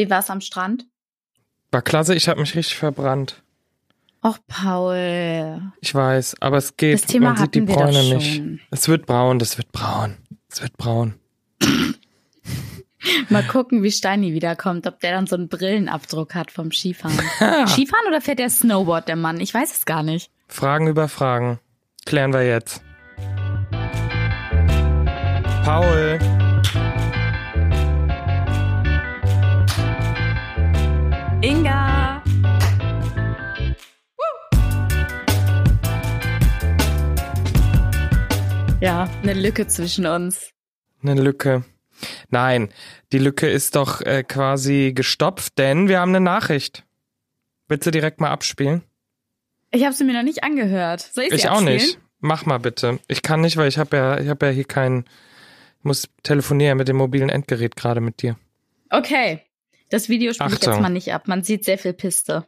Wie war's am Strand? War klasse, ich habe mich richtig verbrannt. Och, Paul. Ich weiß, aber es geht. Das Thema Man sieht die Bräune schon. nicht. Es wird braun, das wird braun. Es wird braun. Mal gucken, wie Steini wiederkommt, ob der dann so einen Brillenabdruck hat vom Skifahren. Skifahren oder fährt der Snowboard, der Mann? Ich weiß es gar nicht. Fragen über Fragen. Klären wir jetzt. Paul. Ja, eine Lücke zwischen uns. Eine Lücke. Nein, die Lücke ist doch äh, quasi gestopft, denn wir haben eine Nachricht. Willst du direkt mal abspielen? Ich habe sie mir noch nicht angehört. Soll ich, sie Ich auch abspielen? nicht. Mach mal bitte. Ich kann nicht, weil ich habe ja, ich habe ja hier kein, ich muss telefonieren mit dem mobilen Endgerät gerade mit dir. Okay. Das Video spiele ich jetzt mal nicht ab. Man sieht sehr viel Piste.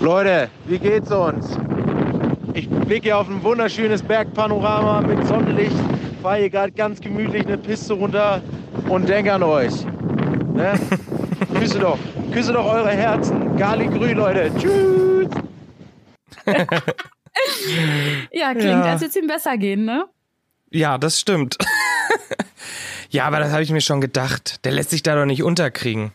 Leute, wie geht's uns? Ich blicke hier auf ein wunderschönes Bergpanorama mit Sonnenlicht, fahre hier gerade ganz gemütlich eine Piste runter und denke an euch. Ne? Küsse doch, küsse doch eure Herzen. Gali Grün, Leute. Tschüss. Ja, klingt, Ja. als würde es ihm besser gehen, ne? Ja, das stimmt. ja, aber das habe ich mir schon gedacht. Der lässt sich da doch nicht unterkriegen.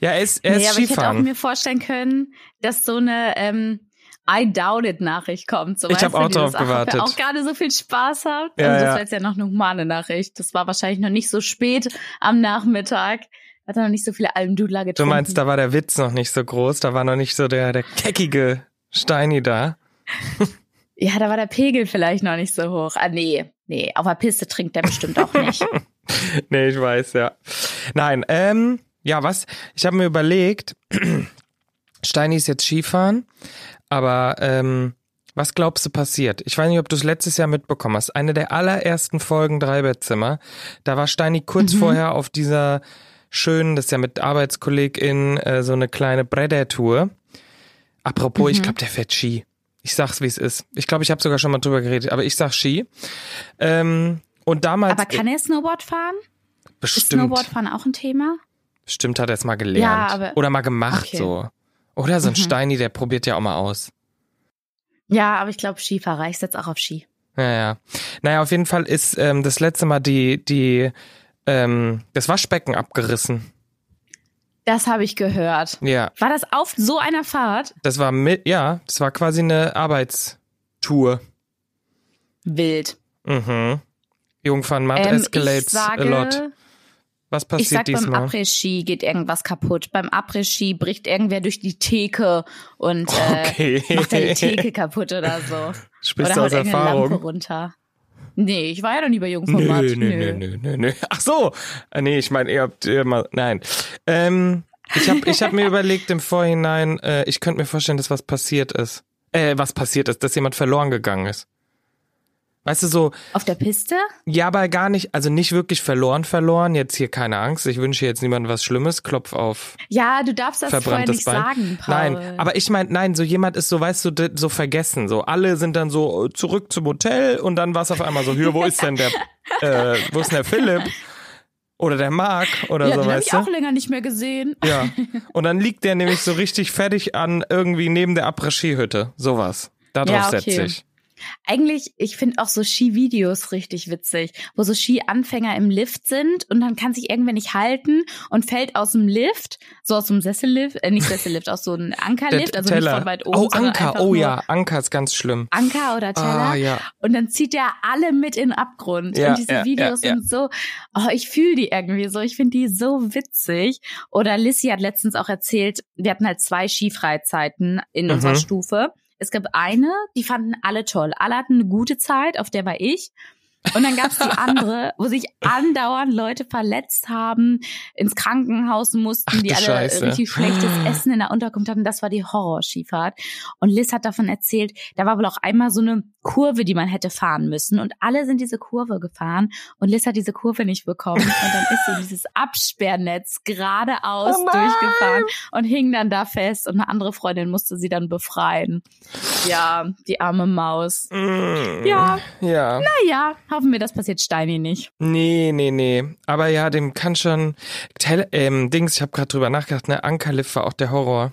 Ja, er ist, er nee, ist aber ich hätte auch Skifahren. mir vorstellen können, dass so eine ähm, I doubt it Nachricht kommt. So, Ich weißt hab du, auch ob gewartet. auch gerade so viel Spaß habt. Ja, also das ja. war jetzt ja noch eine humane Nachricht. Das war wahrscheinlich noch nicht so spät am Nachmittag. Hat er noch nicht so viele Almdudler Du getrunken. meinst, da war der Witz noch nicht so groß, da war noch nicht so der, der keckige Steini da. Ja, da war der Pegel vielleicht noch nicht so hoch. Ah, nee, nee, auf der Piste trinkt der bestimmt auch nicht. Nee, ich weiß, ja. Nein, ähm, ja, was? Ich habe mir überlegt, Steini ist jetzt Skifahren, aber ähm, was glaubst du passiert? Ich weiß nicht, ob du es letztes Jahr mitbekommen hast. Eine der allerersten Folgen Dreibettzimmer, da war Steini kurz Mhm. vorher auf dieser schönen, das ist ja mit ArbeitskollegInnen, äh, so eine kleine Bredder-Tour. Apropos, ich glaube, der fährt Ski. Ich sag's, wie es ist. Ich glaube, ich habe sogar schon mal drüber geredet, aber ich sag Ski. Ähm, und damals Aber kann er Snowboard fahren? Ist bestimmt, Snowboardfahren auch ein Thema? bestimmt hat er es mal gelernt Ja, aber- oder mal gemacht Okay. so. Oder so ein Mhm. Steini, der probiert ja auch mal aus. Ja, aber ich glaube Skifahrer. Ich setze auch auf Ski. Ja, ja. Naja, auf jeden Fall ist ähm, das letzte Mal die die ähm, das Waschbecken abgerissen. Das habe ich gehört. Ja, War das auf so einer Fahrt? das war mit, ja, das war quasi eine Arbeitstour. Wild. Mhm. Jungfernmatt Ähm, escalates sage, a lot. Was ich passiert sag, beim diesmal? Après-Ski geht irgendwas kaputt. Beim Après-Ski bricht irgendwer durch die Theke und äh, Okay. macht er die Theke kaputt oder so. Sprichst oder du aus irgendeine Lampe Erfahrung? runter. Nee, ich war ja noch nie bei Nö, Jungformat. nö, nö, nö, nö, nö. Ach so. Äh, Nee, ich meine, ihr habt mal, nein. Ähm, ich habe ich hab mir überlegt im Vorhinein, äh, ich könnte mir vorstellen, dass was passiert ist. Äh, was passiert ist, dass jemand verloren gegangen ist. Weißt du, so, Auf der Piste? ja, aber gar nicht, also nicht wirklich verloren, verloren. Jetzt hier keine Angst. Ich wünsche jetzt niemandem was Schlimmes. Klopf auf Ja, du darfst das vorher nicht Bein. sagen, Paul. Nein, aber ich meine, nein, so jemand ist so, weißt du, so vergessen. So alle sind dann so äh, zurück zum Hotel und dann war es auf einmal so, hier, wo ist denn der, äh, wo ist denn der Philipp? Oder der Marc oder ja, so, den habe weißt ich du? auch länger nicht mehr gesehen. Ja. Und dann liegt der nämlich so richtig fertig an irgendwie neben der Après-Ski-Hütte. Sowas. Darauf Ja, okay. setze ich. Eigentlich, ich finde auch so Skivideos richtig witzig, wo so Ski-Anfänger im Lift sind und dann kann sich irgendwer nicht halten und fällt aus dem Lift, so aus dem Sessellift, äh, nicht Sessellift, aus so einem Ankerlift, Der also nicht Teller. von weit oben. oh, Anker. Oh ja, Anker ist ganz schlimm. Anker oder Teller. Ah, ja. Und dann zieht er alle mit in den Abgrund. Ja, und diese ja, Videos ja, sind so, oh, ich fühle die irgendwie so. Ich finde die so witzig. Oder Lissy hat letztens auch erzählt, wir hatten halt zwei Skifreizeiten in unserer Mhm. Stufe. Es gab eine, die fanden alle toll. Alle hatten eine gute Zeit, auf der war ich. Und dann gab's die andere, wo sich andauernd Leute verletzt haben, ins Krankenhaus mussten, Ach, die alle Scheiße. richtig schlechtes Essen in der Unterkunft hatten. Das war die Horrorskifahrt. Und Liz hat davon erzählt, da war wohl auch einmal so eine Kurve, die man hätte fahren müssen. Und alle sind diese Kurve gefahren. Und Liz hat diese Kurve nicht bekommen. Und dann ist sie dieses Absperrnetz geradeaus Oh durchgefahren und hing dann da fest. Und eine andere Freundin musste sie dann befreien. Ja, die arme Maus. Mm. Ja. Ja. Naja, hoffen wir, das passiert Steini nicht. Nee, nee, nee. Aber ja, dem kann schon. Tele ähm, Dings, ich habe gerade drüber nachgedacht, ne? Ankerlift war auch der Horror.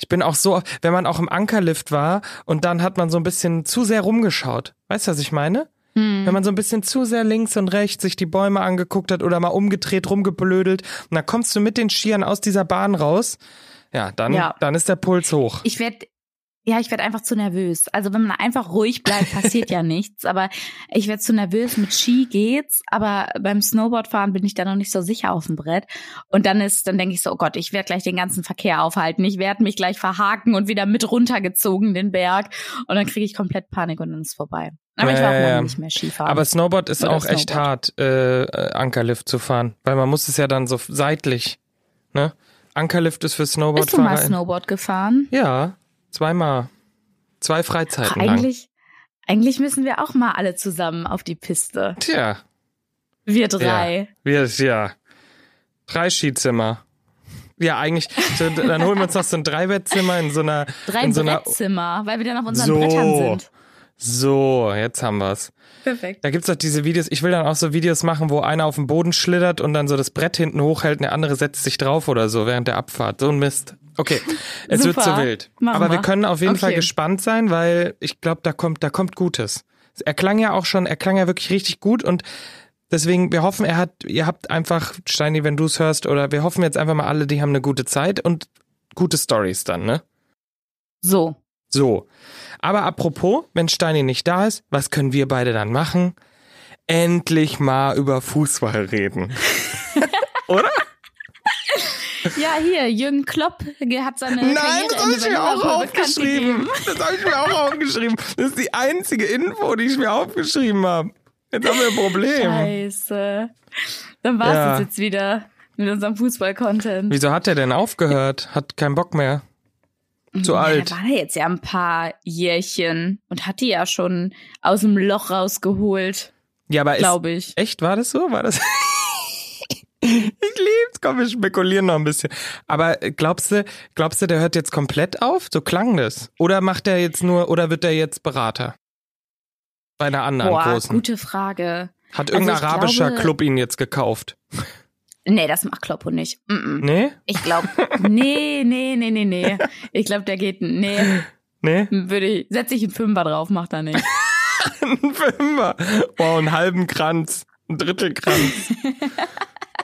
Ich bin auch so, wenn man auch im Ankerlift war und dann hat man so ein bisschen zu sehr rumgeschaut. Weißt du, was ich meine? Hm. Wenn man so ein bisschen zu sehr links und rechts sich die Bäume angeguckt hat oder mal umgedreht, rumgeblödelt und dann kommst du mit den Skiern aus dieser Bahn raus, ja, dann, Ja. dann ist der Puls hoch. Ich werde ja, ich werde einfach zu nervös. Also wenn man einfach ruhig bleibt, passiert ja nichts. Aber ich werde zu nervös. Mit Ski geht's, aber beim Snowboardfahren bin ich da noch nicht so sicher auf dem Brett. Und dann ist, dann denke ich so, oh Gott, ich werde gleich den ganzen Verkehr aufhalten. Ich werde mich gleich verhaken und wieder mit runtergezogen den Berg. Und dann kriege ich komplett Panik und dann ist vorbei. Aber ich war auch lange nicht mehr Skifahren. Aber Snowboard ist Oder auch echt Snowboard. hart, äh, Ankerlift zu fahren, weil man muss es ja dann so seitlich, ne? Ankerlift ist für bist du mal Snowboardfahrer. Snowboard gefahren? ja, zweimal. Zwei Ach, Freizeiten lang. eigentlich, eigentlich müssen wir auch mal alle zusammen auf die Piste. Tja, Wir drei. Ja. wir, ja. Drei Skizimmer. Ja, eigentlich, dann holen wir uns noch so ein Dreibettzimmer in so einer, Drei in so einer, Brettzimmer, weil wir dann auf unseren So. Brettern sind. So, jetzt haben wir's. Perfekt. Da gibt's doch diese Videos, ich will dann auch so Videos machen, wo einer auf dem Boden schlittert und dann so das Brett hinten hochhält und der andere setzt sich drauf oder so während der Abfahrt. So ein Mist. Okay, es wird zu wild. Machen Aber wir wir. können auf jeden Fall Okay. gespannt sein, weil ich glaube, da kommt, da kommt Gutes. Er klang ja auch schon, er klang ja wirklich richtig gut und deswegen, wir hoffen, er hat, ihr habt einfach, Steini, wenn du es hörst, oder wir hoffen jetzt einfach mal alle, die haben eine gute Zeit und gute Stories dann, ne? So. So. Aber apropos, wenn Steini nicht da ist, was können wir beide dann machen? Endlich mal über Fußball reden. Oder? Ja, hier, Jürgen Klopp hat seine Nein, Karriere das habe ich mir auch aufgeschrieben. Das habe ich mir auch aufgeschrieben. Das ist die einzige Info, die ich mir aufgeschrieben habe. Jetzt haben wir ein Problem. Scheiße. Dann war's Ja. das jetzt wieder mit unserem Fußball-Content. Wieso hat er denn aufgehört? Hat keinen Bock mehr. Zu Ja, alt. Da war er jetzt ja ein paar Jährchen und hat die ja schon aus dem Loch rausgeholt, Ja, aber glaube ich. Echt, war das so? War das? ich lieb's. Komm, wir spekulieren noch ein bisschen. Aber glaubst du, glaubst du, der hört jetzt komplett auf? So klang das. Oder macht er jetzt nur, oder wird er jetzt Berater? Bei einer anderen Boah, großen. gute Frage. Hat irgendein Also arabischer glaube- Club ihn jetzt gekauft? Nee, das macht Kloppo nicht. Mm -mm. Nee? Ich glaube, nee, nee, nee, nee, nee. Ich glaube, der geht, nee, Nee? würde ich, setz ich einen Fünfer drauf, macht er nicht. Ein Fünfer. Wow, einen halben Kranz. Ein Drittelkranz.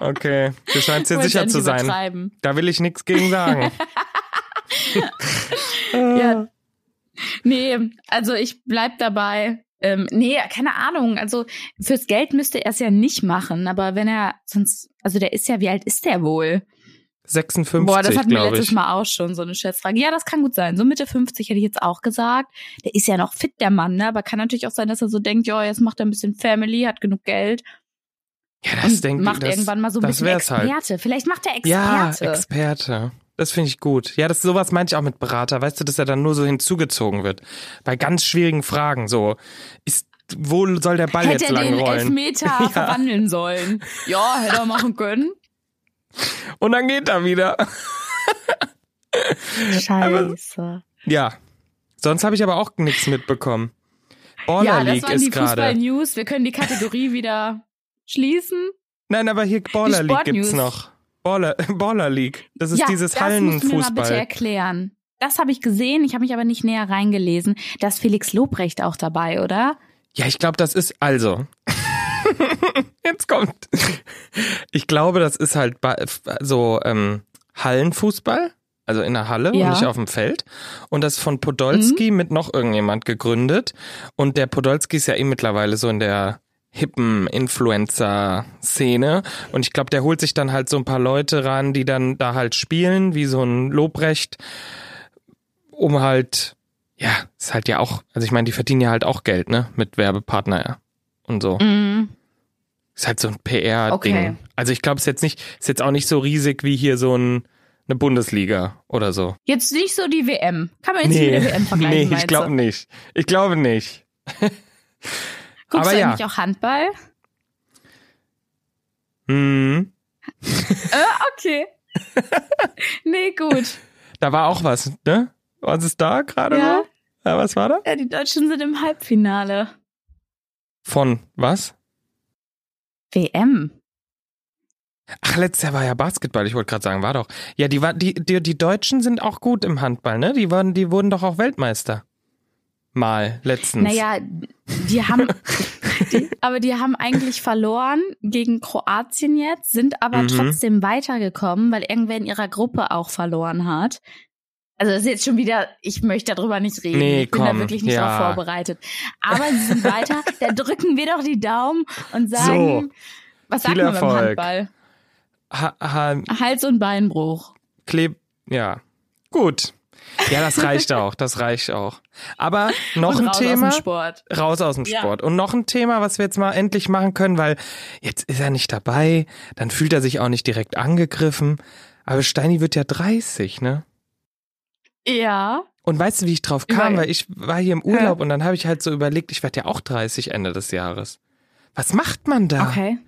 Okay. Du scheinst dir sicher zu sein. Da will ich nichts gegen sagen. Ja. Nee, also ich bleib dabei. Ähm, nee, keine Ahnung. Also fürs Geld müsste er es ja nicht machen, aber wenn er sonst, also der ist ja, wie alt ist der wohl? 56, Boah, das hatten wir letztes ich. Mal auch schon, so eine Schätzfrage. Ja, das kann gut sein. So Mitte 50 hätte ich jetzt auch gesagt. Der ist ja noch fit, der Mann, ne? Aber kann natürlich auch sein, dass er so denkt, ja, jetzt macht er ein bisschen Family, hat genug Geld Ja, das und denke macht das, irgendwann mal so ein bisschen halt. Experte. Vielleicht macht er Ja, Experte. Das finde ich gut. Ja, das sowas meinte ich auch mit Berater. Weißt du, dass er dann nur so hinzugezogen wird. Bei ganz schwierigen Fragen so. Ist, wo soll der Ball hätte jetzt er lang den rollen? Elfmeter verwandeln sollen. Ja, hätte er machen können. Und dann geht er wieder. Scheiße. Ja. Sonst habe ich aber auch nichts mitbekommen. Baller Ja, das League waren die ist gerade. Fußball-News. Wir können die Kategorie wieder schließen. Nein, aber hier Baller League gibt's noch. Baller, Baller League. Das ist ja, dieses das musst du mir mal bitte Hallenfußball. erklären. Das habe ich gesehen, ich habe mich aber nicht näher reingelesen. Da ist Felix Lobrecht auch dabei, oder? Ja, ich glaube, das ist also. Jetzt kommt. Ich glaube, das ist halt so ähm, Hallenfußball, also in der Halle Ja. und nicht auf dem Feld. Und das ist von Podolski mit noch irgendjemand gegründet. Und der Podolski ist ja eh mittlerweile so in der hippen Influencer-Szene. Und ich glaube, der holt sich dann halt so ein paar Leute ran, die dann da halt spielen, wie so ein Lobrecht, um halt, ja, ist halt ja auch, also ich meine, die verdienen ja halt auch Geld, ne, mit Werbepartner und so. Mhm. Ist halt so ein PR-Ding. Okay. Also ich glaube, es ist jetzt nicht, ist jetzt auch nicht so riesig wie hier so ein, eine Bundesliga oder so. Jetzt nicht so die WM. Kann man jetzt nicht mit der WM vergleichen, nee, ich glaube nicht. Ich glaube nicht. Guckst aber du ja. eigentlich auch Handball? Hm, Äh, okay. nee, gut. da war auch was, ne? Was ist da gerade Ja. so? Ja, was war da? Ja, die Deutschen sind im Halbfinale. Von was? WM. Ach, letztes Jahr war ja Basketball, ich wollte gerade sagen, war doch. Ja, die, war, die, die, die Deutschen sind auch gut im Handball, ne? Die, waren, die wurden doch auch Weltmeister. Mal, letztens. Naja, die haben, die, aber die haben eigentlich verloren gegen Kroatien jetzt, sind aber Mhm. trotzdem weitergekommen, weil irgendwer in ihrer Gruppe auch verloren hat. Also das ist jetzt schon wieder, ich möchte darüber nicht reden. Nee, ich bin da komm, wirklich nicht ja. drauf vorbereitet. Aber sie sind weiter, da drücken wir doch die Daumen und sagen, was sagt man beim Erfolg. Handball? Ha, ha, Hals- und Beinbruch. Kleb, ja. Gut. Ja, das reicht auch, das reicht auch. Aber noch ein raus Thema. aus dem Sport. Raus aus dem Ja. Sport. Und noch ein Thema, was wir jetzt mal endlich machen können, weil jetzt ist er nicht dabei, dann fühlt er sich auch nicht direkt angegriffen. Aber Steini wird ja 30, ne? Ja. Und weißt du, wie ich drauf kam? Weil ich war hier im Urlaub und dann habe ich halt so überlegt, ich werde ja auch 30 Ende des Jahres. Was macht man da? Okay.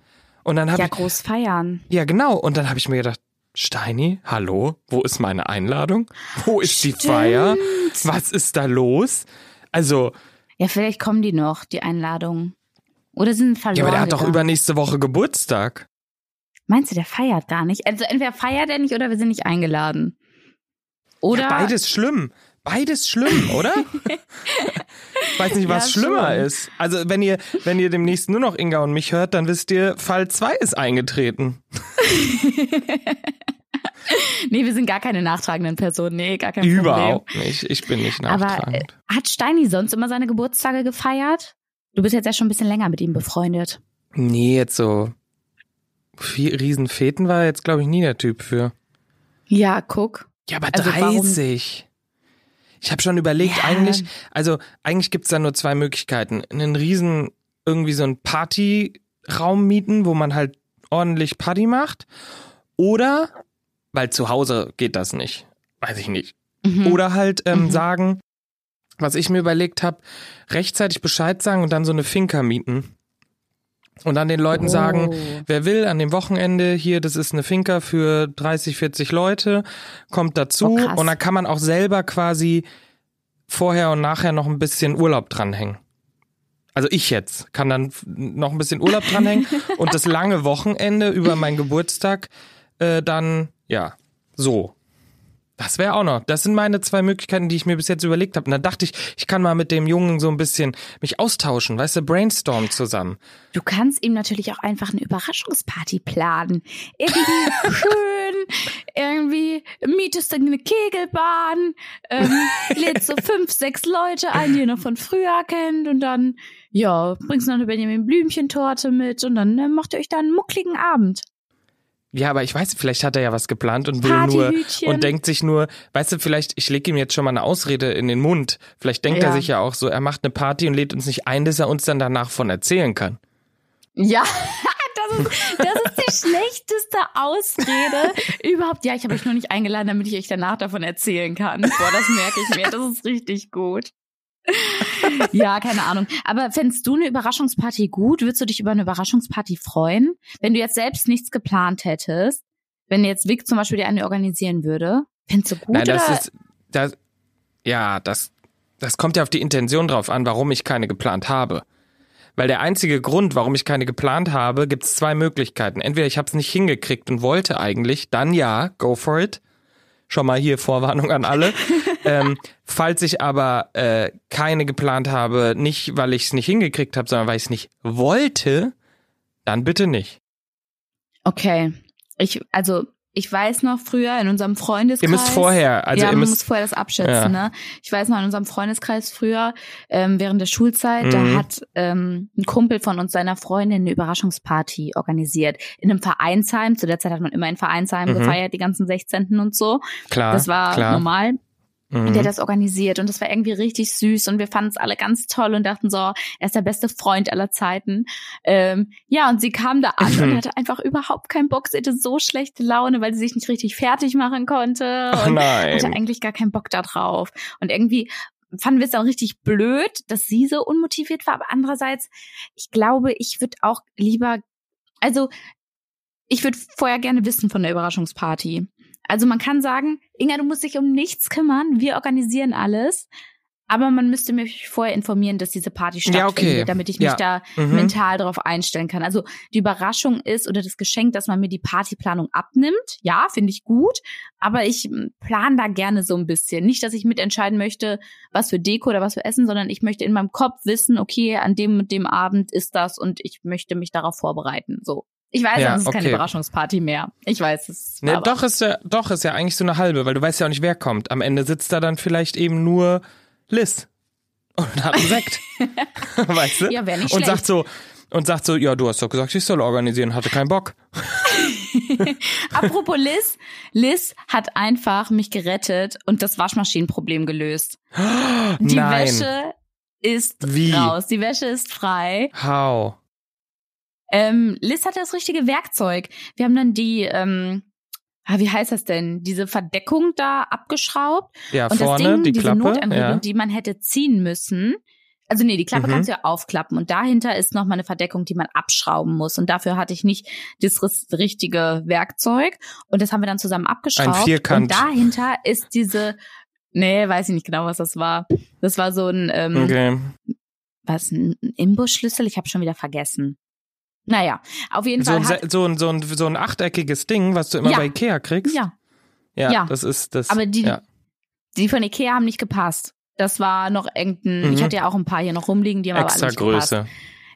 Und dann Ja, ich, groß feiern. ja genau, und dann habe ich mir gedacht, Steini, hallo, wo ist meine Einladung? Wo ist die Feier? Was ist da los? Also, Ja, vielleicht kommen die noch, die Einladungen. Oder sind verloren. ja, aber der hat doch gegangen. übernächste Woche Geburtstag. Meinst du, der feiert gar nicht? Also entweder feiert er nicht oder wir sind nicht eingeladen. Oder Ja, beides schlimm. Beides schlimm, oder? ich weiß nicht, was Ja, schlimmer schon. ist. Also, wenn ihr, wenn ihr demnächst nur noch Inga und mich hört, dann wisst ihr, Fall 2 ist eingetreten. Nee, wir sind gar keine nachtragenden Personen. Nee, gar kein Problem. Überhaupt nicht. Ich bin nicht Aber äh, nachtragend. hat Steini sonst immer seine Geburtstage gefeiert? Du bist jetzt ja schon ein bisschen länger mit ihm befreundet. Nee, jetzt so Riesenfeten war er jetzt, glaube ich, nie der Typ für. Ja, guck. Ja, aber Also warum- 30. Ich habe schon überlegt, Ja. eigentlich, also eigentlich gibt's da nur zwei Möglichkeiten. Einen riesen, irgendwie so einen Partyraum mieten, wo man halt ordentlich Party macht. Oder, weil zu Hause geht das nicht. Weiß ich nicht. Mhm. Oder halt ähm, Mhm. sagen, was ich mir überlegt habe, rechtzeitig Bescheid sagen und dann so eine Finca mieten. Und dann den Leuten Oh. sagen, wer will, an dem Wochenende, hier, das ist eine Finca für 30, 40 Leute, kommt dazu. Oh, und dann kann man auch selber quasi vorher und nachher noch ein bisschen Urlaub dranhängen. Also ich jetzt kann dann noch ein bisschen Urlaub dranhängen und das lange Wochenende über meinen Geburtstag äh, dann, ja, so. Das wäre auch noch. Das sind meine zwei Möglichkeiten, die ich mir bis jetzt überlegt habe. Und dann dachte ich, ich kann mal mit dem Jungen so ein bisschen mich austauschen, weißt du, brainstorm zusammen. Du kannst ihm natürlich auch einfach eine Überraschungsparty planen. Irgendwie schön, irgendwie mietest du eine Kegelbahn, ähm, lädst so fünf, sechs Leute ein, die ihr noch von früher kennt und dann, ja, bringst noch eine Benjamin Blümchentorte mit und dann äh, macht ihr euch da einen muckligen Abend. Ja, aber ich weiß, vielleicht hat er ja was geplant und will nur und denkt sich nur, weißt du, vielleicht, ich lege ihm jetzt schon mal eine Ausrede in den Mund. Vielleicht denkt er Ja. sich ja auch so, er macht eine Party und lädt uns nicht ein, dass er uns dann danach von erzählen kann. Ja, das ist, das ist die schlechteste Ausrede überhaupt. Ja, ich habe euch nur nicht eingeladen, damit ich euch danach davon erzählen kann. Boah, das merke ich mir. Das ist richtig gut. Ja, keine Ahnung. Aber fändest du eine Überraschungsparty gut? Würdest du dich über eine Überraschungsparty freuen? Wenn du jetzt selbst nichts geplant hättest, wenn jetzt Vic zum Beispiel dir eine organisieren würde, fändest du gut Nein, das oder? ist, das, ja, das, das kommt ja auf die Intention drauf an, warum ich keine geplant habe. Weil der einzige Grund, warum ich keine geplant habe, gibt es zwei Möglichkeiten. Entweder ich habe es nicht hingekriegt und wollte eigentlich, dann ja, go for it. Schon mal hier Vorwarnung an alle. ähm, falls ich aber äh, keine geplant habe, nicht weil ich es nicht hingekriegt habe, sondern weil ich es nicht wollte, dann bitte nicht. Okay. Ich, also, ich weiß noch früher in unserem Freundeskreis. Ihr müsst vorher, also ja, ihr müsst muss vorher das abschätzen, Ja. ne? Ich weiß noch, in unserem Freundeskreis früher, ähm, während der Schulzeit, Mhm. da hat ähm, ein Kumpel von uns seiner Freundin eine Überraschungsparty organisiert. In einem Vereinsheim. Zu der Zeit hat man immer in Vereinsheim Mhm. gefeiert, die ganzen 16. und so. klar. das war klar. normal. Mhm. Der das organisiert und das war irgendwie richtig süß und wir fanden es alle ganz toll und dachten so, er ist der beste Freund aller Zeiten. Ähm, ja, und sie kam da an und hatte einfach überhaupt keinen Bock. Sie hatte so schlechte Laune, weil sie sich nicht richtig fertig machen konnte Ach und nein. hatte eigentlich gar keinen Bock da drauf. Und irgendwie fanden wir es dann richtig blöd, dass sie so unmotiviert war, aber andererseits, ich glaube, ich würde auch lieber, also ich würde vorher gerne wissen von der Überraschungsparty. Also man kann sagen, Inga, du musst dich um nichts kümmern, wir organisieren alles. aber man müsste mich vorher informieren, dass diese Party stattfindet, Ja, okay. damit ich mich Ja. da Mhm. mental darauf einstellen kann. Also die Überraschung ist oder das Geschenk, dass man mir die Partyplanung abnimmt. Ja, finde ich gut, aber ich plane da gerne so ein bisschen. Nicht, dass ich mitentscheiden möchte, was für Deko oder was für Essen, sondern ich möchte in meinem Kopf wissen, okay, an dem und dem Abend ist das und ich möchte mich darauf vorbereiten. So. Ich weiß, Ja, das ist keine okay. Überraschungsparty mehr. Ich weiß es. Ne, aber- doch ist ja, doch ist ja eigentlich so eine halbe, weil du weißt ja auch nicht, wer kommt. Am Ende sitzt da dann vielleicht eben nur Liz und hat einen Sekt, weißt du? Ja, wär nicht und schlecht. sagt so und sagt so, ja, du hast doch gesagt, ich soll organisieren, hatte keinen Bock. Apropos Liz, Liz hat einfach mich gerettet und das Waschmaschinenproblem gelöst. Die Nein. Wäsche ist Wie? raus, die Wäsche ist frei. How? Ähm, Liz hatte das richtige Werkzeug. Wir haben dann die, ähm, ah, wie heißt das denn? Diese Verdeckung da abgeschraubt. Ja, und vorne das Ding, die diese Klappe. Notanregelung, Ja. die man hätte ziehen müssen. Also nee, die Klappe Mhm. kannst du ja aufklappen und dahinter ist noch mal eine Verdeckung, die man abschrauben muss. Und dafür hatte ich nicht das richtige Werkzeug. Und das haben wir dann zusammen abgeschraubt. Ein Vierkant. Und dahinter ist diese, nee, weiß ich nicht genau, was das war. Das war so ein, ähm, Okay. was, ein Imbusschlüssel? Ich habe schon wieder vergessen. Naja, auf jeden So Fall ein, so, ein, so, ein, so ein achteckiges Ding, was du immer Ja. bei Ikea kriegst. ja, ja, ja. das ist das. aber die, ja. die von Ikea haben nicht gepasst. Das war noch irgendein, Mhm. ich hatte ja auch ein paar hier noch rumliegen, die haben aber alle extra nicht gepasst. Größe.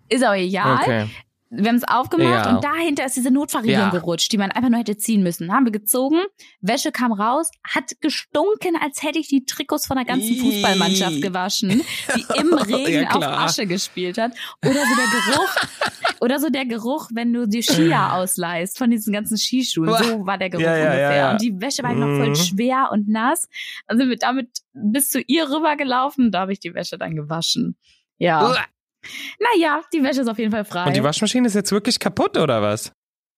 Ist auch egal. Okay. Wir haben es aufgemacht Ja. und dahinter ist diese Notverriegelung Ja. gerutscht, die man einfach nur hätte ziehen müssen. Haben wir gezogen, Wäsche kam raus, hat gestunken, als hätte ich die Trikots von der ganzen. Fußballmannschaft gewaschen, die im Regen Ja, auf. Asche gespielt hat. Oder so der Geruch, oder so der Geruch, wenn du die Skier ausleihst von diesen ganzen Skischuhen. So war der Geruch Ja, ja, ungefähr. ja. Und die Wäsche war noch voll Mhm. schwer und nass. Sind wir damit bis zu ihr rübergelaufen, da habe ich die Wäsche dann gewaschen. Ja. Uah. Naja, die Wäsche ist auf jeden Fall frei. Und die Waschmaschine ist jetzt wirklich kaputt, oder was?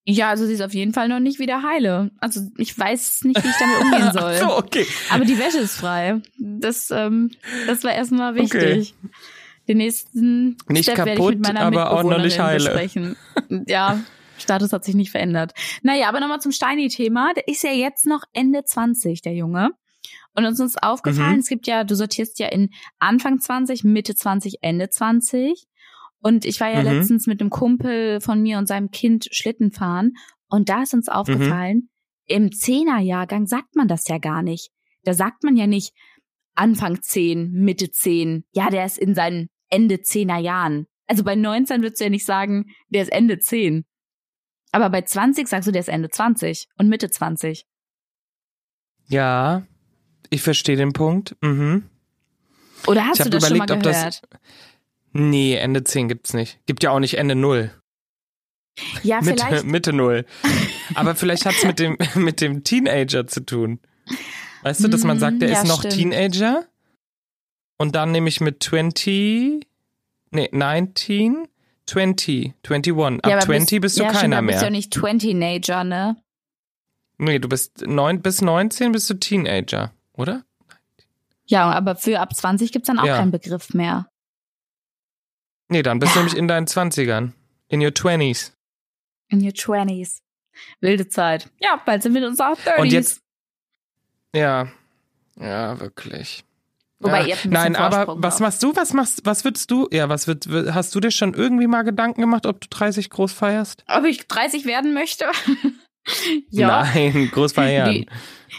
Ja, also sie ist auf jeden Fall noch nicht wieder heile. Also ich weiß nicht, wie ich damit umgehen soll. so, okay. Aber die Wäsche ist frei. Das, ähm, das war erstmal wichtig. Den nächsten Nicht Step werde ich kaputt, mit meiner aber auch noch nicht Mitbewohnerin heile. besprechen. Ja, Status hat sich nicht verändert. Naja, aber nochmal zum Steini-Thema. Der ist ja jetzt noch Ende 20, der Junge. Und uns ist aufgefallen, Mhm. es gibt ja, du sortierst ja in Anfang 20, Mitte 20, Ende 20. Und ich war ja Mhm. letztens mit einem Kumpel von mir und seinem Kind Schlitten fahren. Und da ist uns Mhm. aufgefallen, im Zehnerjahrgang sagt man das ja gar nicht. Da sagt man ja nicht Anfang 10, Mitte 10. Ja, der ist in seinen Ende 10er Jahren. Also bei 19 würdest du ja nicht sagen, der ist Ende 10. Aber bei 20 sagst du, der ist Ende 20 und Mitte 20. Ja, ich verstehe den Punkt. Mhm. Oder hast Ich du das überlegt, schon ob mal das- gehört? Nee, Ende 10 gibt's nicht. Gibt ja auch nicht Ende 0. ja, Mitte, vielleicht. Mitte 0. Aber vielleicht hat's mit dem, mit dem Teenager zu tun. Weißt du, dass man sagt, der Mm, ja, ist noch stimmt. Teenager und dann nehme ich mit 20, nee, 19, 20, 21. Ab ja, aber 20 bist, du ja, keiner bist mehr. du ja nicht 20-Nager, ne? Nee, du bist neun, bis 19 bist du Teenager, oder? Ja, aber für ab 20 gibt's dann auch Ja. keinen Begriff mehr. Nee, dann bist du nämlich in deinen 20ern. In your 20s. In your 20s. Wilde Zeit. Ja, bald sind wir in unserer 30s. Und jetzt, ja, ja, wirklich. Wobei ja, ihr habt ein Nein, aber Vorsprung was noch. machst du? Was machst, was würdest du? Ja, was wird, hast du dir schon irgendwie mal Gedanken gemacht, ob du 30 groß feierst? Ob ich 30 werden möchte? ja. Nein, groß feiern. Nee,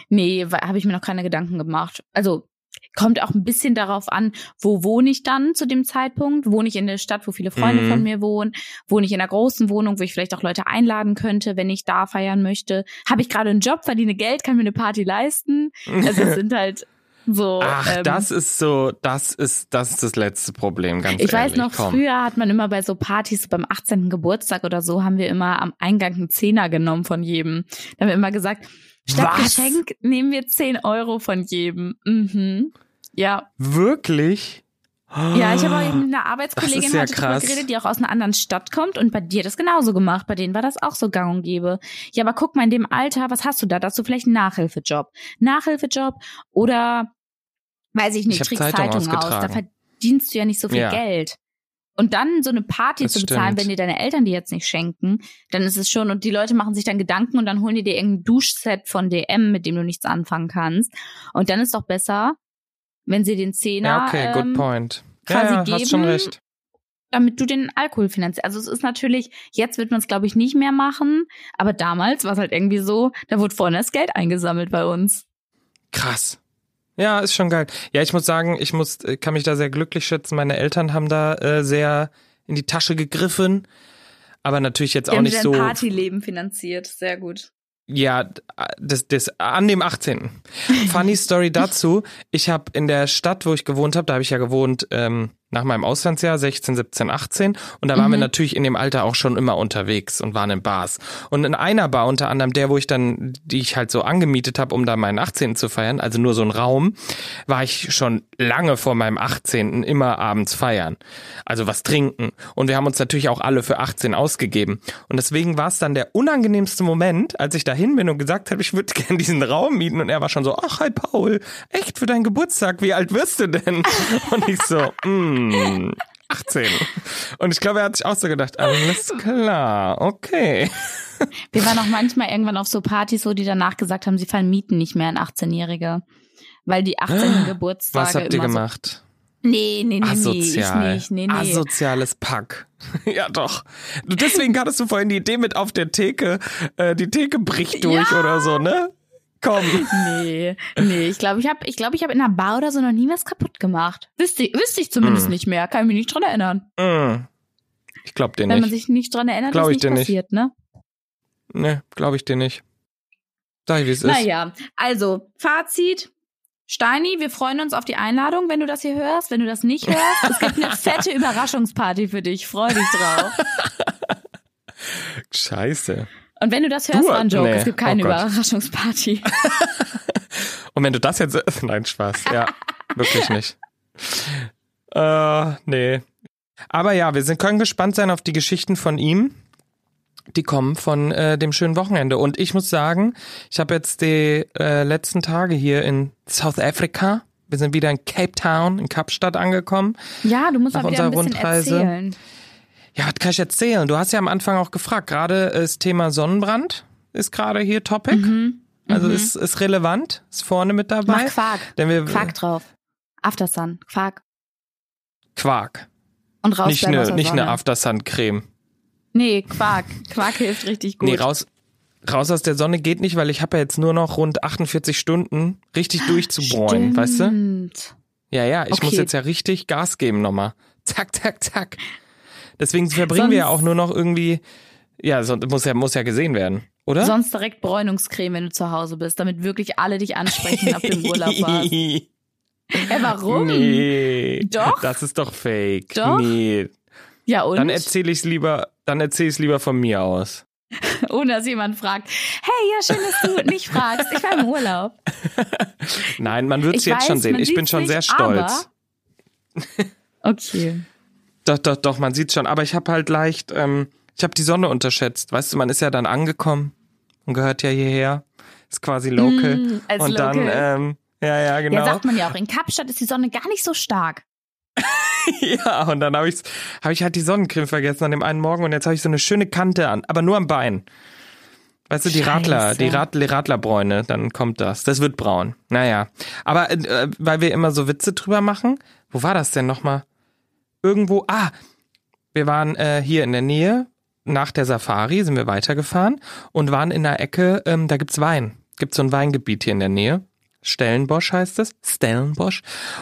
nee habe ich mir noch keine Gedanken gemacht. Also kommt auch ein bisschen darauf an, wo wohne ich dann zu dem Zeitpunkt? Wohne ich in der Stadt, wo viele Freunde Mhm. von mir wohnen? Wohne ich in einer großen Wohnung, wo ich vielleicht auch Leute einladen könnte, wenn ich da feiern möchte? Habe ich gerade einen Job, verdiene Geld, kann mir eine Party leisten? Also es sind halt so. Ach, ähm, das ist so, das ist, das ist das letzte Problem, ganz ich ehrlich. weiß noch, komm. früher hat man immer bei so Partys, beim 18. Geburtstag oder so, haben wir immer am Eingang einen Zehner genommen von jedem. Da haben wir immer gesagt, statt Was? Geschenk nehmen wir 10 Euro von jedem. Mhm. Ja. Wirklich? Ja, ich habe auch mit einer Arbeitskollegin ja heute drüber geredet, die auch aus einer anderen Stadt kommt und bei dir das genauso gemacht. Bei denen war das auch so gang und gäbe. Ja, aber guck mal, in dem Alter, was hast du da? Da hast du vielleicht einen Nachhilfejob. Nachhilfejob oder, weiß ich nicht, Ich trägst Zeitung Zeitung aus. Da verdienst du ja nicht so viel Ja. Geld. Und dann so eine Party Das zu bezahlen, stimmt. wenn dir deine Eltern die jetzt nicht schenken, dann ist es schon, und die Leute machen sich dann Gedanken und dann holen die dir irgendein Duschset von DM, mit dem du nichts anfangen kannst. Und dann ist doch besser, wenn sie den Zehner Ja, okay, good ähm, point. quasi ja, ja, hast schon geben. recht. damit du den Alkohol finanzierst. Also es ist natürlich, jetzt wird man es, glaube ich, nicht mehr machen, aber damals war es halt irgendwie so, da wurde vorne das Geld eingesammelt bei uns. Krass. Ja, ist schon geil. Ja, ich muss sagen, ich muss, äh, kann mich da sehr glücklich schätzen. Meine Eltern haben da äh, sehr in die Tasche gegriffen, aber natürlich jetzt Die auch nicht so. Partyleben finanziert, sehr gut. Ja, das, das an dem 18. Funny Story dazu. Ich habe in der Stadt, wo ich gewohnt habe, da habe ich ja gewohnt ähm, nach meinem Auslandsjahr 16, 17, 18 und da waren wir Mhm. natürlich in dem Alter auch schon immer unterwegs und waren in Bars. Und in einer Bar unter anderem der, wo ich dann die ich halt so angemietet habe, um da meinen 18. zu feiern, also nur so ein Raum, war ich schon lange vor meinem 18. immer abends feiern. Also was trinken und wir haben uns natürlich auch alle für 18 ausgegeben und deswegen war es dann der unangenehmste Moment, als ich dahin bin und gesagt habe, ich würde gerne diesen Raum mieten und er war schon so, ach hi Paul, echt für deinen Geburtstag, wie alt wirst du denn? Und ich so, mm, 18. Und ich glaube, er hat sich auch so gedacht, alles klar, okay. Wir waren auch manchmal irgendwann auf so Partys, wo die danach gesagt haben, sie fallen Mieten nicht mehr an 18-Jährige. Weil die 18. Geburtstage Was habt ihr gemacht? so. Nee, nee, nee, Asozial. nee, ich nicht. Nee, nee. Asoziales Pack. ja, doch. Deswegen hattest du vorhin die Idee mit auf der Theke, äh, die Theke bricht durch Ja. oder so, ne? Komm. Nee, nee, ich glaube, ich habe ich glaube, ich habe in einer Bar oder so noch nie was kaputt gemacht. Wüsste, wüsste ich zumindest Mm. nicht mehr, kann ich mich nicht dran erinnern. Mm. Ich glaub dir Wenn man nicht. sich nicht dran erinnert, Glaub ist ich nicht dir nicht. passiert, ne? Ne, glaube ich dir nicht. Sag ich, wie es ist. Naja, also Fazit. Steini, wir freuen uns auf die Einladung, wenn du das hier hörst. Wenn du das nicht hörst, es gibt eine fette Überraschungsparty für dich. Freu dich drauf. Scheiße. Und wenn du das hörst, Du- war ein Joke. nee, Es gibt keine oh. Überraschungsparty. Und wenn du das jetzt. Nein, Spaß. Ja, wirklich nicht. Äh, nee. Aber ja, wir sind, können gespannt sein auf die Geschichten von ihm. Die kommen von äh, dem schönen Wochenende. Und ich muss sagen, ich habe jetzt die äh, letzten Tage hier in South Africa. Wir sind wieder in Cape Town, in Kapstadt angekommen. Ja, du musst Nach mal wieder ein unserer bisschen Rundreise. erzählen. Ja, was kann ich erzählen? Du hast ja am Anfang auch gefragt, gerade das Thema Sonnenbrand ist gerade hier Topic. Mhm. Also Mhm. ist, ist relevant, ist vorne mit dabei. Mach Quark. Denn wir, Quark drauf. Aftersun. Quark. Quark. Und raus nicht eine, nicht eine. Aftersun-Creme. Nee, Quark. Quark hilft richtig gut. Nee, raus, raus aus der Sonne geht nicht, weil ich habe ja jetzt nur noch rund 48 Stunden richtig durchzubohren, weißt du? Stimmt. Ja, ja, ich Okay. muss jetzt ja richtig Gas geben nochmal. Zack, zack, zack. Deswegen verbringen wir ja Sonst- auch nur noch irgendwie, ja, so, muss ja, muss ja gesehen werden, oder? Sonst direkt Bräunungscreme, wenn du zu Hause bist, damit wirklich alle dich ansprechen, ob du im Urlaub warst. Hä, warum? Nee. Doch. Das ist doch fake. Doch. Nee. Ja, und? Dann erzähle ich es lieber, dann erzähle ich es lieber von mir aus. Ohne dass jemand fragt, hey, ja, schön, dass du nicht fragst. Ich war im Urlaub. Nein, man wird es jetzt schon weiß, sehen. man Ich bin schon nicht, sehr stolz. Okay. Doch, doch, doch, man sieht schon. Aber ich habe halt leicht, ähm, ich habe die Sonne unterschätzt. Weißt du, man ist ja dann angekommen und gehört ja hierher. Ist quasi local. Mm, als und dann, local. ähm, ja, ja, genau. Ja, sagt man ja auch. In Kapstadt ist die Sonne gar nicht so stark. Ja, und dann habe ich, hab ich halt die Sonnencreme vergessen an dem einen Morgen und jetzt habe ich so eine schöne Kante an, aber nur am Bein. Weißt du, die Scheiße. Radler, die, Rad, die Radlerbräune, dann kommt das. Das wird braun. Naja. Aber äh, weil wir immer so Witze drüber machen, wo war das denn nochmal? Irgendwo, ah, wir waren äh, hier in der Nähe, nach der Safari sind wir weitergefahren und waren in der Ecke, ähm, da gibt's Wein. Gibt so ein Weingebiet hier in der Nähe. Stellenbosch heißt es. Stellenbosch.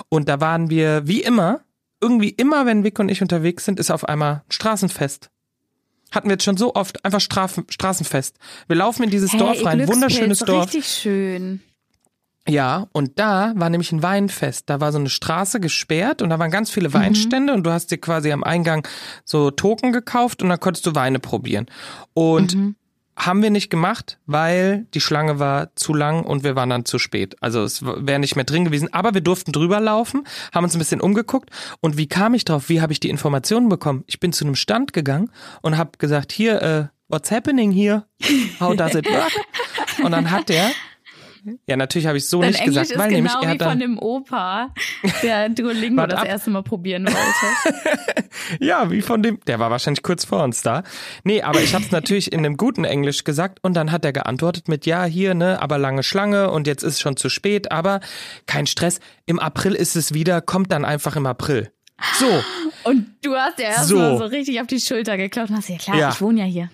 Und da waren wir, wie immer, irgendwie immer, wenn Vic und ich unterwegs sind, ist auf einmal ein Straßenfest. Hatten wir jetzt schon so oft, einfach Strafen, Straßenfest. Wir laufen in dieses Hey, Dorf rein, wunderschönes Dorf. Richtig schön. Ja, und da war nämlich ein Weinfest. Da war so eine Straße gesperrt und da waren ganz viele Weinstände und du hast dir quasi am Eingang so Token gekauft und dann konntest du Weine probieren. Und haben wir nicht gemacht, weil die Schlange war zu lang und wir waren dann zu spät. Also es wäre nicht mehr drin gewesen. Aber wir durften drüber laufen, haben uns ein bisschen umgeguckt. Und wie kam ich drauf? Wie habe ich die Informationen bekommen? Ich bin zu einem Stand gegangen und habe gesagt, hier, äh, what's happening here? How does it work? Und dann hat der Ja, natürlich habe ich so Dein nicht Englisch gesagt, ist weil nämlich genau er wie von dem Opa, der Duolingo das ab. erste Mal probieren wollte. Ja, wie von dem, der war wahrscheinlich kurz vor uns da. Nee, aber ich habe es natürlich in einem guten Englisch gesagt und dann hat er geantwortet mit ja, hier, ne, aber lange Schlange und jetzt ist schon zu spät, aber kein Stress. Im April ist es wieder, kommt dann einfach im April. So, Und du hast ja erst So. so richtig auf die Schulter geklopft und hast ja klar, Ja. ich wohne ja hier.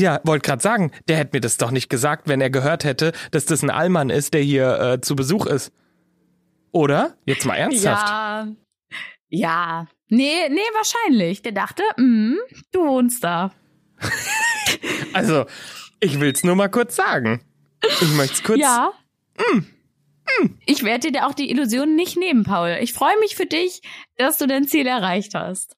Ja, wollte gerade sagen, der hätte mir das doch nicht gesagt, wenn er gehört hätte, dass das ein Allmann ist, der hier äh, zu Besuch ist. Oder? Jetzt mal ernsthaft. Ja. Ja. Nee, nee, wahrscheinlich. Der dachte, mm, du wohnst da. Also, ich will's nur mal kurz sagen. Ich möchte kurz. Ja. Ich werde dir auch die Illusion nicht nehmen, Paul. Ich freue mich für dich, dass du dein Ziel erreicht hast.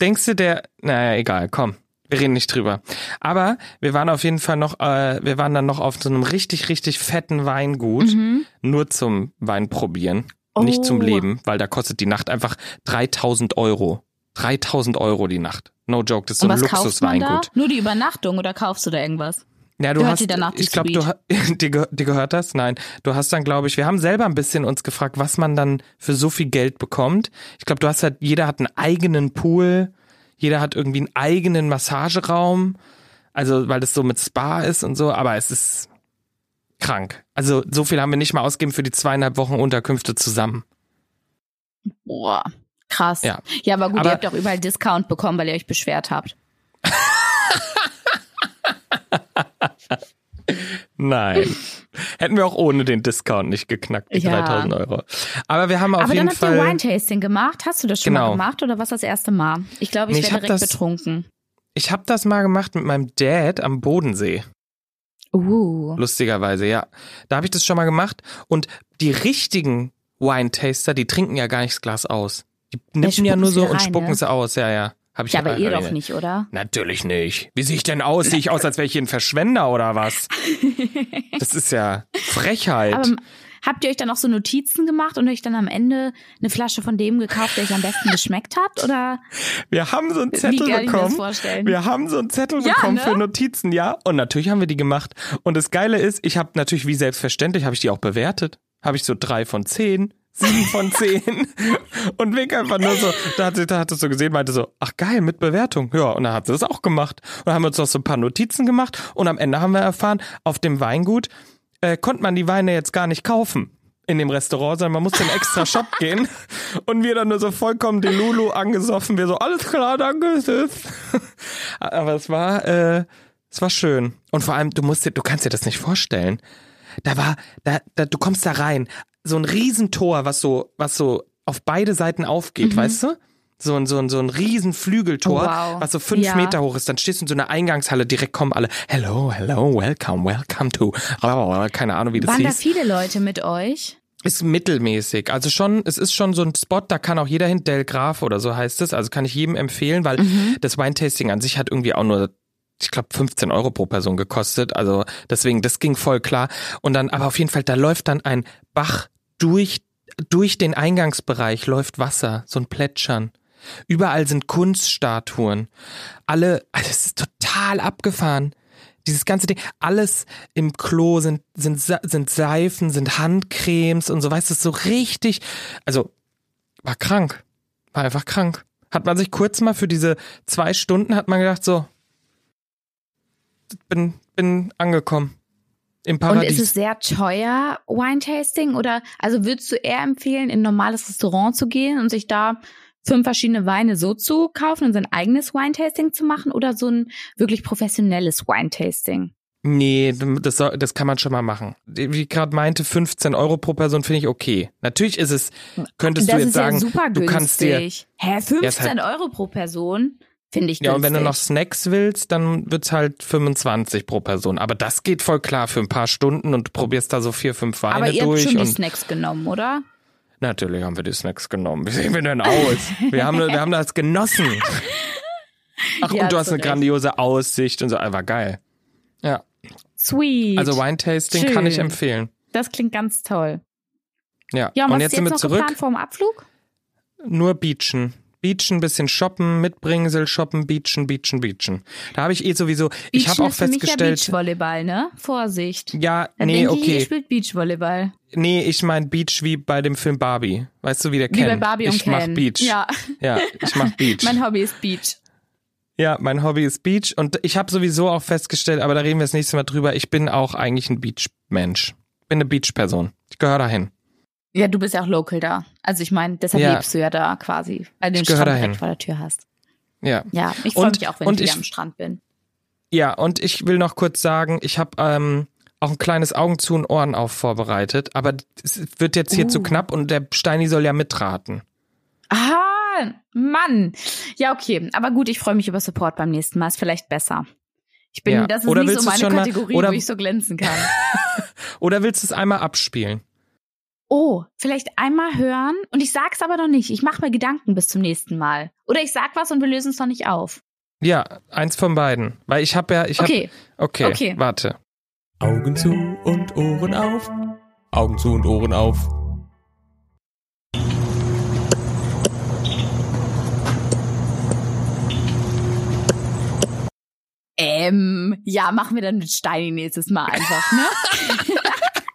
Denkst du, der. Naja, egal, komm. Wir reden nicht drüber. Aber wir waren auf jeden Fall noch, äh, wir waren dann noch auf so einem richtig, richtig fetten Weingut. Nur zum Wein probieren. Nicht zum Mhm. Oh. Leben, weil da kostet die Nacht einfach 3000 Euro. 3000 Euro die Nacht. No joke, das ist so ein? Luxusweingut. Nur die Übernachtung oder kaufst du da irgendwas? Ja, du Gehört hast, danach ich glaube, du, dir, dir gehört das? Nein, du hast dann, glaube ich, wir haben selber ein bisschen uns gefragt, was man dann für so viel Geld bekommt. Ich glaube, du hast halt, jeder hat einen eigenen Pool, jeder hat irgendwie einen eigenen Massageraum, also weil das so mit Spa ist und so, aber es ist krank. Also so viel haben wir nicht mal ausgegeben für die zweieinhalb Wochen Unterkünfte zusammen. Boah, krass. Ja. ja aber gut, Aber- ihr habt doch überall Discount bekommen, weil ihr euch beschwert habt. Nein. Hätten wir auch ohne den Discount nicht geknackt, die Ja. 3000 Euro. Aber wir haben auf aber jeden dann habt ihr Fall. Wine-Tasting gemacht. Hast du das schon Genau. mal gemacht oder was das erste Mal? Ich glaube, ich Nee, hab direkt das- betrunken. Ich habe das mal gemacht mit meinem Dad am Bodensee. Uh. Lustigerweise, ja. Da habe ich das schon mal gemacht. Und die richtigen Wine-Taster, die trinken ja gar nicht das Glas aus. Die nippen ja nur so rein, und spucken ne? es aus, ja, ja. Hab ich Ja, aber ihr doch nicht, oder? Natürlich nicht. Wie sehe ich denn aus? Sehe ich aus, als wäre ich hier ein Verschwender oder was? Das ist ja Frechheit. Aber habt ihr euch dann auch so Notizen gemacht und euch dann am Ende eine Flasche von dem gekauft, der euch am besten geschmeckt hat? Oder wir haben so einen Zettel mir das bekommen. vorstellen? Wir haben so einen Zettel Ja, bekommen ne? für Notizen, ja. Und natürlich haben wir die gemacht. Und das Geile ist, ich habe natürlich wie selbstverständlich, habe ich die auch bewertet. Habe ich so drei von zehn, sieben von zehn. und Vic einfach nur so, da hat, sie- da hat es so gesehen, meinte so, ach geil, mit Bewertung. Ja, und dann hat sie das auch gemacht. Und dann haben wir uns noch so ein paar Notizen gemacht. Und am Ende haben wir erfahren, auf dem Weingut äh, konnte man die Weine jetzt gar nicht kaufen in dem Restaurant, sondern man musste in einen extra Shop gehen und wir dann nur so vollkommen den Lulu angesoffen, wir so, alles klar, danke, tschüss. Aber es war, äh, es war schön. Und vor allem, du musst dir, du kannst dir das nicht vorstellen. Da war, da, da, du kommst da rein, so ein Riesentor, was so, was so auf beide Seiten aufgeht, weißt du? So ein, so ein, so ein riesen Flügeltor, Oh, wow. was so fünf Ja. Meter hoch ist. Dann stehst du in so einer Eingangshalle, direkt kommen alle, hello, hello, welcome, welcome to, keine Ahnung, wie das Waren da hieß. viele Leute mit euch? Ist mittelmäßig. Also schon, es ist schon so ein Spot, da kann auch jeder hin, Del Graf oder so heißt es. Also kann ich jedem empfehlen, weil das Wine-Tasting an sich hat irgendwie auch nur, ich glaube, 15 Euro pro Person gekostet. Also deswegen, das ging voll klar. Und dann, aber auf jeden Fall, da läuft dann ein Bach durch, durch den Eingangsbereich läuft Wasser, so ein Plätschern. Überall sind Kunststatuen. Alle, also es ist total abgefahren. Dieses ganze Ding, alles im Klo sind, sind, sind Seifen, sind Handcremes und so, weißt du, so richtig, also, war krank. War einfach krank. Hat man sich kurz mal für diese zwei Stunden, hat man gedacht, so, bin, bin angekommen. Im Und Paradies. ist es sehr teuer, Wine-Tasting? Oder, also würdest du eher empfehlen, in ein normales Restaurant zu gehen und sich da fünf verschiedene Weine so zu kaufen und sein eigenes Wine-Tasting zu machen oder so ein wirklich professionelles Wine-Tasting? Nee, das, das kann man schon mal machen. Wie ich gerade meinte, 15 Euro pro Person finde ich okay. Natürlich ist es, könntest das du jetzt sagen, ja super du kannst dir, Hä, 15 Ja, halt- Euro pro Person? Finde ich günstig. ja, und wenn du noch Snacks willst, dann wird's halt 25 pro Person. Aber das geht voll klar für ein paar Stunden und du probierst da so vier, fünf Weine Aber ihr habt durch. schon die Snacks genommen, oder? natürlich haben wir die Snacks genommen. Wie sehen wir denn aus? Wir haben, wir haben das genossen. Ach, Ja, und du hast eine Recht. grandiose Aussicht und so. War geil. Ja, Sweet. also Wine-Tasting kann ich Schön. empfehlen. das klingt ganz toll. Ja, Ja, und, und jetzt ist sind jetzt wir zurück. geplant vorm Abflug? Nur Beachen. Beachen, bisschen shoppen, mitbringsel, shoppen, beachen, beachen, beachen. Da habe ich eh sowieso, ich habe auch ist für mich festgestellt, ja Beachvolleyball, ne? Vorsicht. ja, Dann nee, denke ich, ihr okay. spielt Beachvolleyball. Nee, ich mein Beach wie bei dem Film Barbie. Weißt du, wie der Wie Ken? bei Barbie und ich mach Ken. Beach. Ja. Ja, ich mach Beach. Mein Hobby ist Beach. ja, mein Hobby ist Beach und ich habe sowieso auch festgestellt, aber da reden wir das nächste Mal drüber, ich bin auch eigentlich ein Beach-Mensch. Bin eine Beach-Person. Ich gehöre dahin. Ja, du bist ja auch local da. Also ich meine, deshalb Ja. lebst du ja da quasi, weil du den Strand direkt vor der Tür hast. Ja. Ja, ich freue mich auch, wenn ich wieder ich- am Strand bin. Ja, und ich will noch kurz sagen, ich habe ähm, auch ein kleines Augen zu und Ohren auf vorbereitet, aber es wird jetzt hier Uh. zu knapp und der Steini soll ja mitraten. Ah, Mann. Ja, okay. Aber gut, ich freue mich über Support beim nächsten Mal. Ist vielleicht besser. Ich bin, Ja. das ist Oder nicht so meine schon mal- Kategorie, oder- wo ich so glänzen kann. Oder willst du es einmal abspielen? Oh, vielleicht einmal hören und ich sag's aber noch nicht. Ich mache mir Gedanken bis zum nächsten Mal. Oder ich sag was und wir lösen es noch nicht auf. Ja, eins von beiden. Weil ich habe ja, ich habe. Okay. Okay, Okay. warte. Augen zu und Ohren auf. Augen zu und Ohren auf. Ähm, ja, machen wir dann mit Steini nächstes Mal einfach, ne?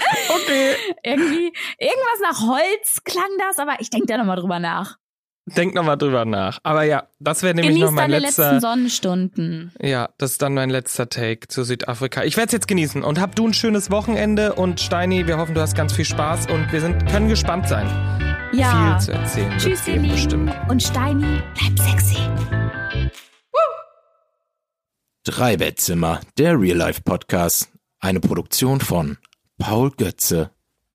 Okay. Irgendwie, irgendwas nach Holz klang das, aber ich denke da nochmal drüber nach. Denk nochmal drüber nach. Aber ja, das wäre nämlich Genieß noch mein deine letzter. letzten Sonnenstunden. Ja, das ist dann mein letzter Take zu Südafrika. Ich werde es jetzt genießen und hab du ein schönes Wochenende und Steini, wir hoffen, du hast ganz viel Spaß und wir sind, können gespannt sein. Ja. Viel zu erzählen. Tschüss, ihr Lieben. bestimmt. Und Steini, bleib sexy. Drei Bettzimmer, der Real Life Podcast. Eine Produktion von Paul Götze